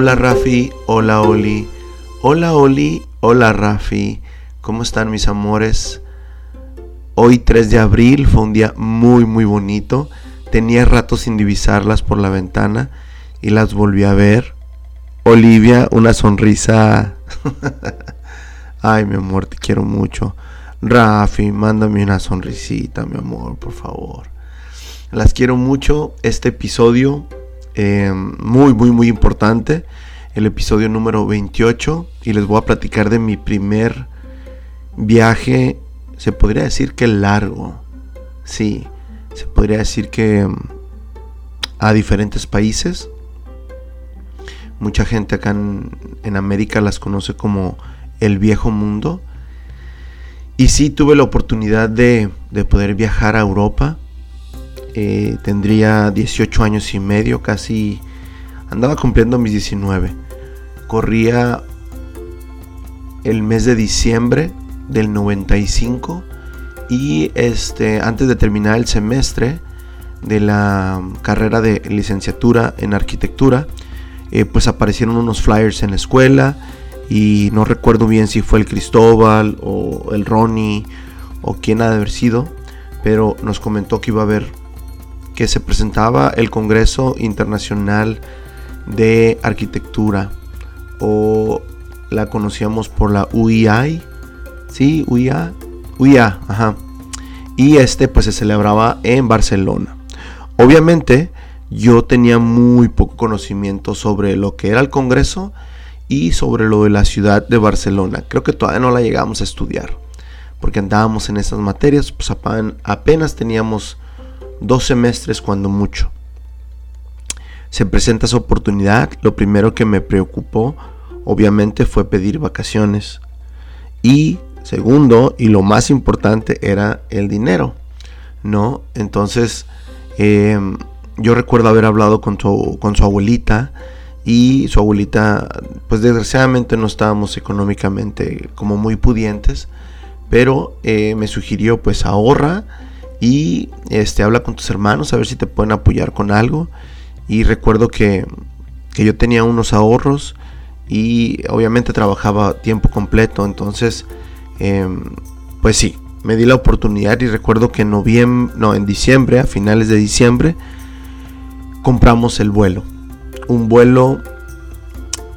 Hola Rafi, hola Oli, hola Oli, hola Rafi, ¿cómo están mis amores? Hoy 3 de abril fue un día muy muy bonito, tenía rato sin divisarlas por la ventana y las volví a ver. Olivia, una sonrisa. Ay, mi amor, te quiero mucho. Rafi, mándame una sonrisita, mi amor, por favor. Las quiero mucho. Este episodio eh, muy, muy, muy importante. El episodio número 28. Y les voy a platicar de mi primer viaje. Se podría decir que largo. Sí, se podría decir que mm, a diferentes países. Mucha gente acá en, América las conoce como el viejo mundo. Y sí tuve la oportunidad de, de poder viajar a Europa eh, tendría 18 años y medio, casi andaba cumpliendo mis 19. Corría el mes de diciembre del 95 y este antes de terminar el semestre de la carrera de licenciatura en arquitectura, eh, pues aparecieron unos flyers en la escuela y no recuerdo bien si fue el Cristóbal o el Ronnie o quién ha de haber sido, pero nos comentó que iba a haber que se presentaba el Congreso Internacional de Arquitectura o la conocíamos por la UIA, sí, UIA, UIA, ajá. Y este pues se celebraba en Barcelona. Obviamente yo tenía muy poco conocimiento sobre lo que era el Congreso y sobre lo de la ciudad de Barcelona. Creo que todavía no la llegamos a estudiar porque andábamos en esas materias, pues apenas teníamos dos semestres cuando mucho. Se presenta esa oportunidad, lo primero que me preocupó obviamente fue pedir vacaciones. Y segundo, y lo más importante, era el dinero. ¿No? Entonces, em, yo recuerdo haber hablado con su, con su abuelita y su abuelita, pues desgraciadamente no estábamos económicamente como muy pudientes, pero eh, me sugirió pues ahorra y este, habla con tus hermanos a ver si te pueden apoyar con algo. Y recuerdo que, yo tenía unos ahorros y obviamente trabajaba tiempo completo, entonces em, pues sí, me di la oportunidad y recuerdo que en noviembre, no, en diciembre, a finales de diciembre, compramos el vuelo. Un vuelo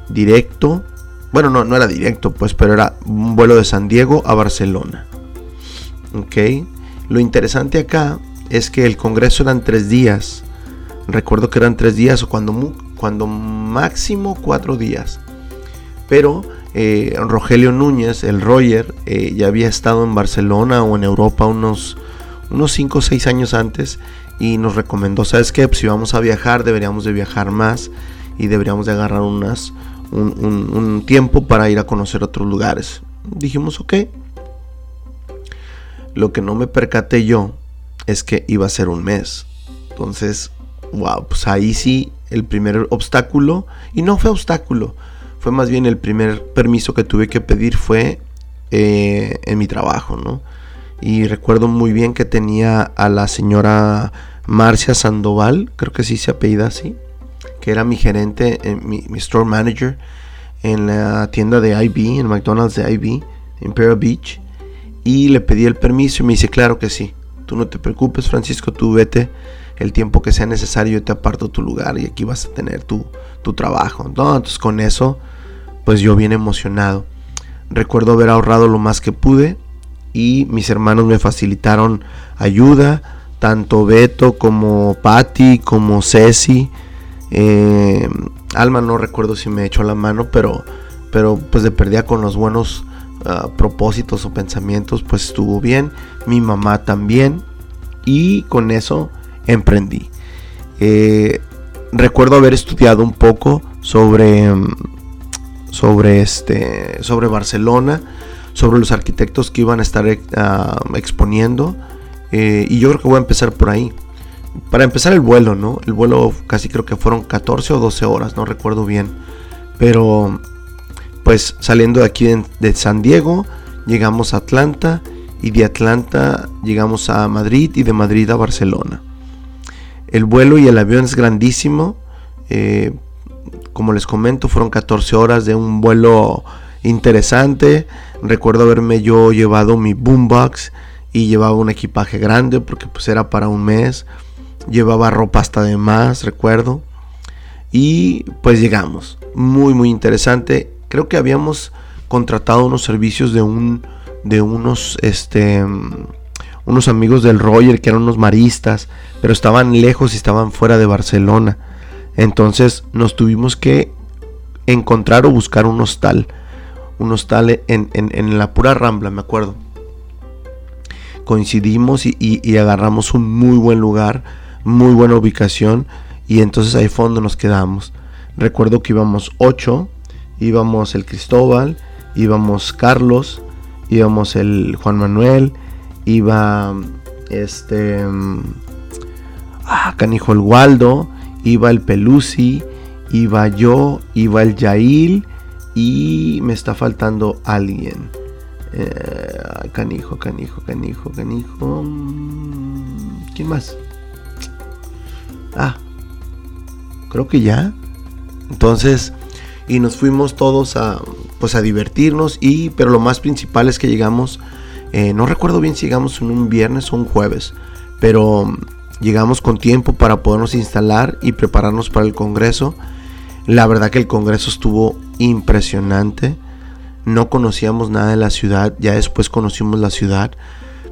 directo, bueno, no, no era directo, pues, pero era un vuelo de San Diego a Barcelona. Ok, lo interesante acá es que el Congreso eran tres días. Recuerdo que eran tres días o cuando, máximo cuatro días. Pero eh, Rogelio Núñez, el Roger, eh, ya había estado en Barcelona o en Europa unos, unos cinco o seis años antes y nos recomendó, ¿sabes qué? Pues si vamos a viajar deberíamos de viajar más y deberíamos de agarrar un tiempo para ir a conocer otros lugares. Dijimos, ok, lo que no me percaté yo es que iba a ser un mes. Entonces, wow, pues ahí sí el primer obstáculo, y no fue obstáculo, fue más bien el primer permiso que tuve que pedir fue eh, en mi trabajo, ¿no? Y recuerdo muy bien que tenía a la señora Marcia Sandoval, creo que sí se apellida así, que era mi gerente, eh, mi, store manager en la tienda de IB, en McDonald's de IB, en Imperial Beach y le pedí el permiso y me dice, claro que sí, tú no te preocupes Francisco, tú vete el tiempo que sea necesario, yo te aparto tu lugar y aquí vas a tener tu, tu trabajo. Entonces con eso, pues yo bien emocionado. Recuerdo haber ahorrado lo más que pude y mis hermanos me facilitaron ayuda, tanto Beto como Patty, como Ceci. Eh, Alma no recuerdo si me echó la mano, pero, pero pues de perdía con los buenos propósitos o pensamientos, pues estuvo bien. Mi mamá también. Y con eso emprendí. Eh, recuerdo haber estudiado un poco sobre, sobre, este, sobre Barcelona, sobre los arquitectos que iban a estar eh, exponiendo. Eh, y yo creo que voy a empezar por ahí. Para empezar el vuelo, ¿no? El vuelo casi creo que fueron 14 o 12 horas, no recuerdo bien. Pero pues saliendo de aquí de, San Diego, llegamos a Atlanta y de Atlanta llegamos a Madrid y de Madrid a Barcelona. El vuelo y el avión es grandísimo. Eh, Como les comento, fueron 14 horas de un vuelo interesante. Recuerdo haberme yo llevado mi boombox y llevaba un equipaje grande porque pues era para un mes. Llevaba ropa hasta de más, recuerdo. Y pues llegamos. Muy muy interesante. Creo que habíamos contratado unos servicios de un de unos este unos amigos del Roger que eran unos maristas, pero estaban lejos y estaban fuera de Barcelona. Entonces nos tuvimos que encontrar o buscar un hostal. Un hostal en, en, la pura rambla, me acuerdo. Coincidimos y, y, agarramos un muy buen lugar, muy buena ubicación. Y entonces ahí fondo nos quedamos. Recuerdo que íbamos ocho, íbamos el Cristóbal, íbamos Carlos, íbamos el Juan Manuel, iba este ah, canijo el Waldo, iba el Pelusi, iba yo, iba el Yail y me está faltando alguien. Eh, canijo, canijo, canijo, canijo. Mm, ¿Quién más? Ah, creo que ya. Entonces, y nos fuimos todos a, pues a divertirnos y, pero lo más principal es que llegamos eh, no recuerdo bien si llegamos en un viernes o un jueves, pero mm, llegamos con tiempo para podernos instalar y prepararnos para el Congreso. La verdad que el Congreso estuvo impresionante. No conocíamos nada de la ciudad, ya después conocimos la ciudad,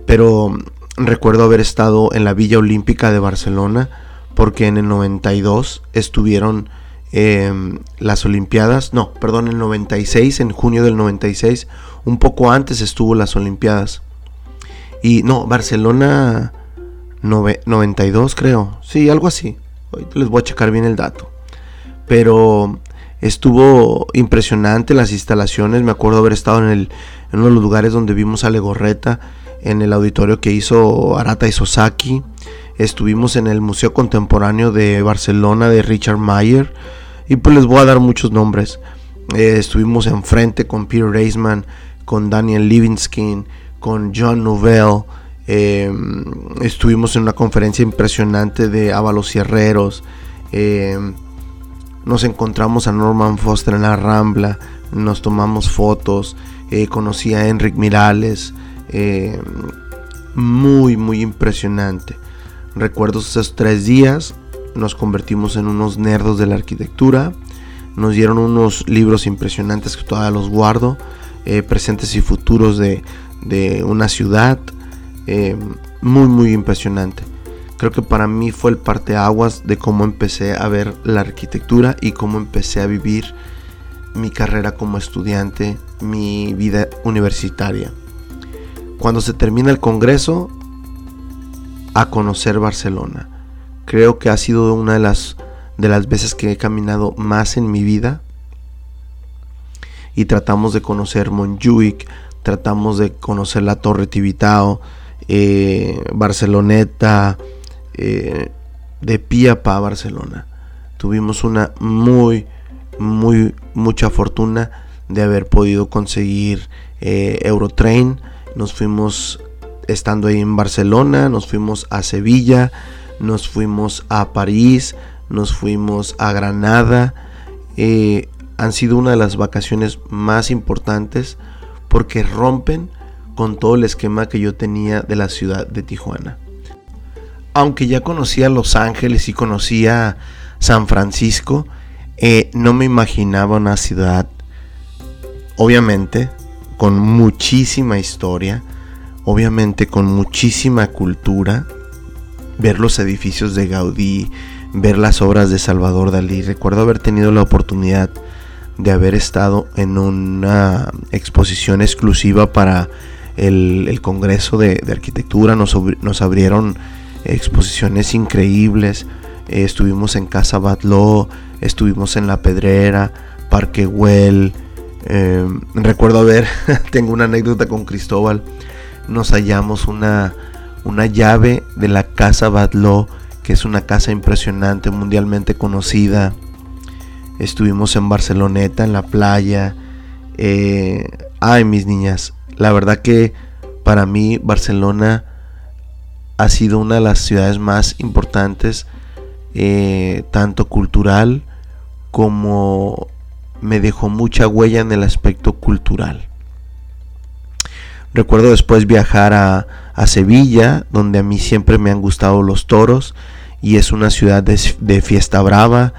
pero mm, recuerdo haber estado en la Villa Olímpica de Barcelona porque en el 92 estuvieron em, las Olimpiadas, no, perdón, el 96, en junio del 96 un poco antes estuvo las Olimpiadas. Y no, Barcelona 92 creo. Sí, algo así. Ahorita les voy a checar bien el dato. Pero estuvo impresionante las instalaciones. Me acuerdo haber estado en, el, en uno de los lugares donde vimos a Legorreta, en el auditorio que hizo Arata Isozaki. Estuvimos en el Museo Contemporáneo de Barcelona de Richard Mayer. Y pues les voy a dar muchos nombres. Eh, estuvimos enfrente con Peter Reisman, con Daniel Livingskin, con John Novell. Em, estuvimos en una conferencia impresionante de Ábalos y Herreros. Em, nos encontramos a Norman Foster en la Rambla. Nos tomamos fotos. Eh, conocí a Enric Mirales. Em, muy, muy impresionante. Recuerdo esos tres días. Nos convertimos en unos nerdos de la arquitectura. Nos dieron unos libros impresionantes que todavía los guardo. Eh, presentes y futuros de, una ciudad. Eh, muy, muy impresionante. Creo que para mí fue el parteaguas de cómo empecé a ver la arquitectura y cómo empecé a vivir mi carrera como estudiante, mi vida universitaria. Cuando se termina el congreso, a conocer Barcelona. Creo que ha sido una de las, de las veces que he caminado más en mi vida y tratamos de conocer Montjuic, tratamos de conocer la Torre Tibitao, eh, Barceloneta, eh, de Piapa Barcelona. Tuvimos una muy, muy, mucha fortuna de haber podido conseguir eh, Eurotrain. Nos fuimos estando ahí en Barcelona, nos fuimos a Sevilla, nos fuimos a París, nos fuimos a Granada han sido una de las vacaciones más importantes porque rompen con todo el esquema que yo tenía de la ciudad de Tijuana. Aunque ya conocía Los Ángeles y conocía San Francisco, eh, no me imaginaba una ciudad, obviamente, con muchísima historia, obviamente con muchísima cultura, ver los edificios de Gaudí, ver las obras de Salvador Dalí. Recuerdo haber tenido la oportunidad de haber estado en una exposición exclusiva para el, Congreso de, Arquitectura. Nos, nos, abrieron exposiciones increíbles. Eh, estuvimos en Casa Batló, estuvimos en La Pedrera, Parque Güell. Eh, recuerdo haber, tengo una anécdota con Cristóbal. Nos hallamos una, una llave de la Casa Batló, que es una casa impresionante, mundialmente conocida Estuvimos en Barceloneta, en la playa. Eh, ay, mis niñas, la verdad que para mí Barcelona ha sido una de las ciudades más importantes, eh, tanto cultural como me dejó mucha huella en el aspecto cultural. Recuerdo después viajar a, Sevilla, donde a mí siempre me han gustado los toros y es una ciudad de, fiesta brava.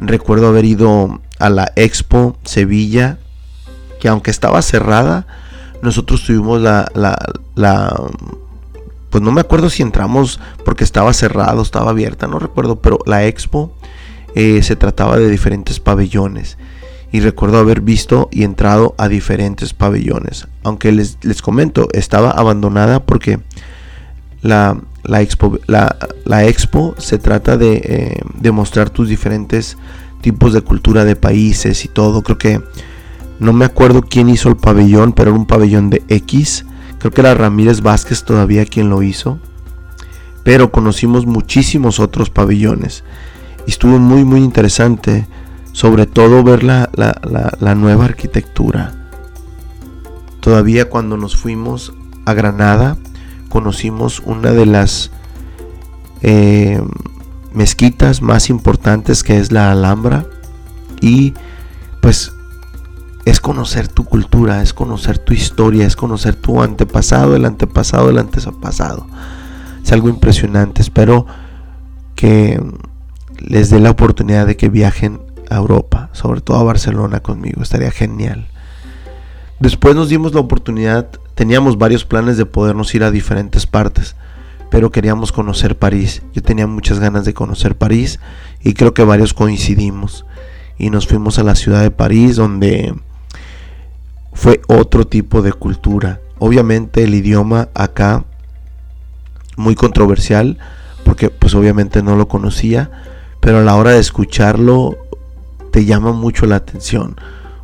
Recuerdo haber ido a la Expo Sevilla, que aunque estaba cerrada, nosotros tuvimos la, la, pues no me acuerdo si entramos porque estaba cerrado, estaba abierta, no recuerdo, pero la Expo eh, se trataba de diferentes pabellones y recuerdo haber visto y entrado a diferentes pabellones. Aunque les, comento, estaba abandonada porque la, la, expo, la, expo, se trata de, eh, de, mostrar tus diferentes tipos de cultura de países y todo. Creo que no me acuerdo quién hizo el pabellón, pero era un pabellón de X. Creo que era Ramírez Vázquez todavía quien lo hizo. Pero conocimos muchísimos otros pabellones. Y estuvo muy muy interesante sobre todo ver la, nueva arquitectura. Todavía cuando nos fuimos a Granada, conocimos una de las eh, mezquitas más importantes que es la Alhambra. Y pues es conocer tu cultura, es conocer tu historia, es conocer tu antepasado, el antepasado, el antepasado. Es algo impresionante. Espero que les dé la oportunidad de que viajen Europa, sobre todo a Barcelona conmigo, estaría genial. Después nos dimos la oportunidad, teníamos varios planes de podernos ir a diferentes partes, pero queríamos conocer París. Yo tenía muchas ganas de conocer París y creo que varios coincidimos. Y nos fuimos a la ciudad de París donde fue otro tipo de cultura. Obviamente el idioma acá muy controversial porque pues obviamente no lo conocía, pero a la hora de escucharlo te llama mucho la atención.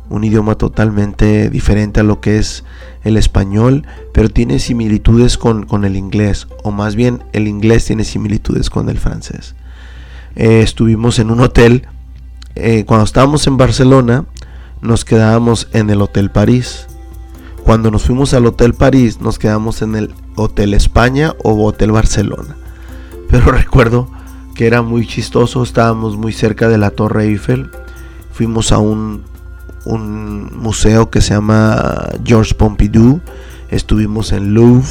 Un idioma totalmente diferente a lo que es el español, pero tiene similitudes con, el inglés, o más bien el inglés tiene similitudes con el francés. Eh, estuvimos en un hotel, eh, cuando estábamos en Barcelona, nos quedábamos en el Hotel París. Cuando nos fuimos al Hotel París, nos quedamos en el Hotel España o Hotel Barcelona. Pero recuerdo que era muy chistoso, estábamos muy cerca de la Torre Eiffel fuimos a un, museo que se llama Georges Pompidou, estuvimos en Louvre,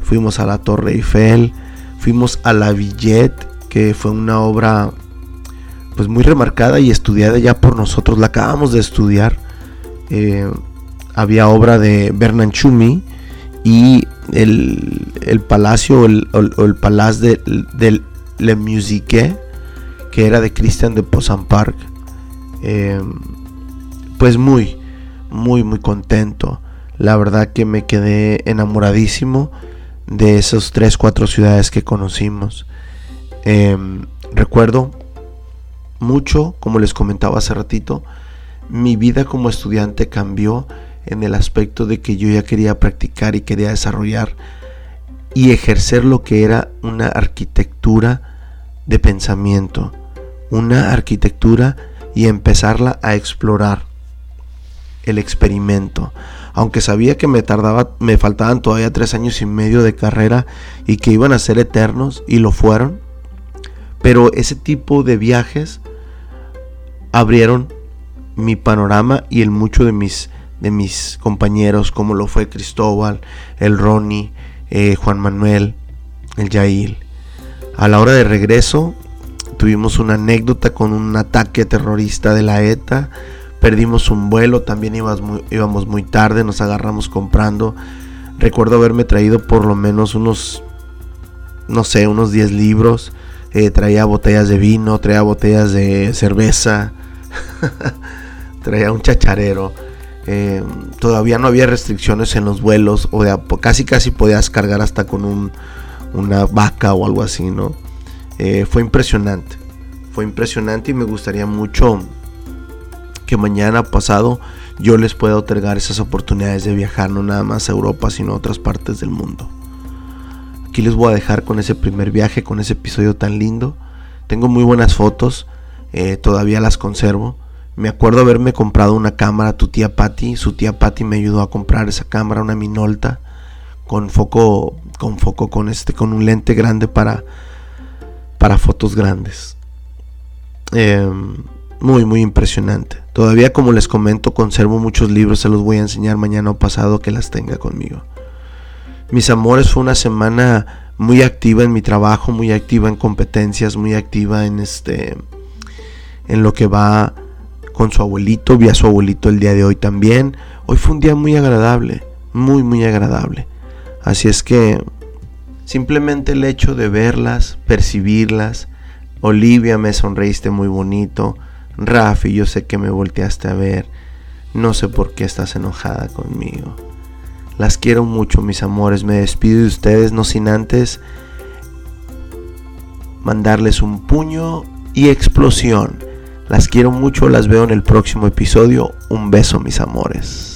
fuimos a la Torre Eiffel, fuimos a la Villette, que fue una obra pues muy remarcada y estudiada ya por nosotros, la acabamos de estudiar. Eh, había obra de Bernard Chumi y el, palacio o el, el, palacio de, Le Musique, que era de Christian de Park eh, pues muy, muy, muy contento. La verdad que me quedé enamoradísimo de esas tres, cuatro ciudades que conocimos. Em, recuerdo mucho, como les comentaba hace ratito, mi vida como estudiante cambió en el aspecto de que yo ya quería practicar y quería desarrollar y ejercer lo que era una arquitectura de pensamiento, una arquitectura y empezarla a explorar el experimento. Aunque sabía que me tardaba, me faltaban todavía tres años y medio de carrera y que iban a ser eternos y lo fueron. Pero ese tipo de viajes abrieron mi panorama y el mucho de mis, de mis compañeros, como lo fue Cristóbal, el Ronnie, eh, Juan Manuel, el Yail. A la hora de regreso Tuvimos una anécdota con un ataque terrorista de la ETA. Perdimos un vuelo, también íbamos muy, íbamos muy tarde, nos agarramos comprando. Recuerdo haberme traído por lo menos unos, no sé, unos 10 libros. Eh, traía botellas de vino, traía botellas de cerveza, traía un chacharero. Eh, todavía no había restricciones en los vuelos, o casi casi podías cargar hasta con un, una vaca o algo así, ¿no? Eh, fue impresionante. Fue impresionante y me gustaría mucho que mañana pasado yo les pueda otorgar esas oportunidades de viajar no nada más a Europa, sino a otras partes del mundo. Aquí les voy a dejar con ese primer viaje, con ese episodio tan lindo. Tengo muy buenas fotos, eh, todavía las conservo. Me acuerdo haberme comprado una cámara, tu tía Patty, su tía Patty me ayudó a comprar esa cámara, una Minolta, con foco, con foco, con este, con un lente grande para para fotos grandes. Em, muy, muy impresionante. Todavía como les comento, conservo muchos libros, se los voy a enseñar mañana o pasado que las tenga conmigo. Mis amores, fue una semana muy activa en mi trabajo, muy activa en competencias, muy activa en este en lo que va con su abuelito, vi a su abuelito el día de hoy también. Hoy fue un día muy agradable, muy muy agradable. Así es que simplemente el hecho de verlas, percibirlas, Olivia me sonreíste muy bonito, Rafi, yo sé que me volteaste a ver, no sé por qué estás enojada conmigo. Las quiero mucho, mis amores. Me despido de ustedes, no sin antes mandarles un puño y explosión. Las quiero mucho, las veo en el próximo episodio. Un beso, mis amores.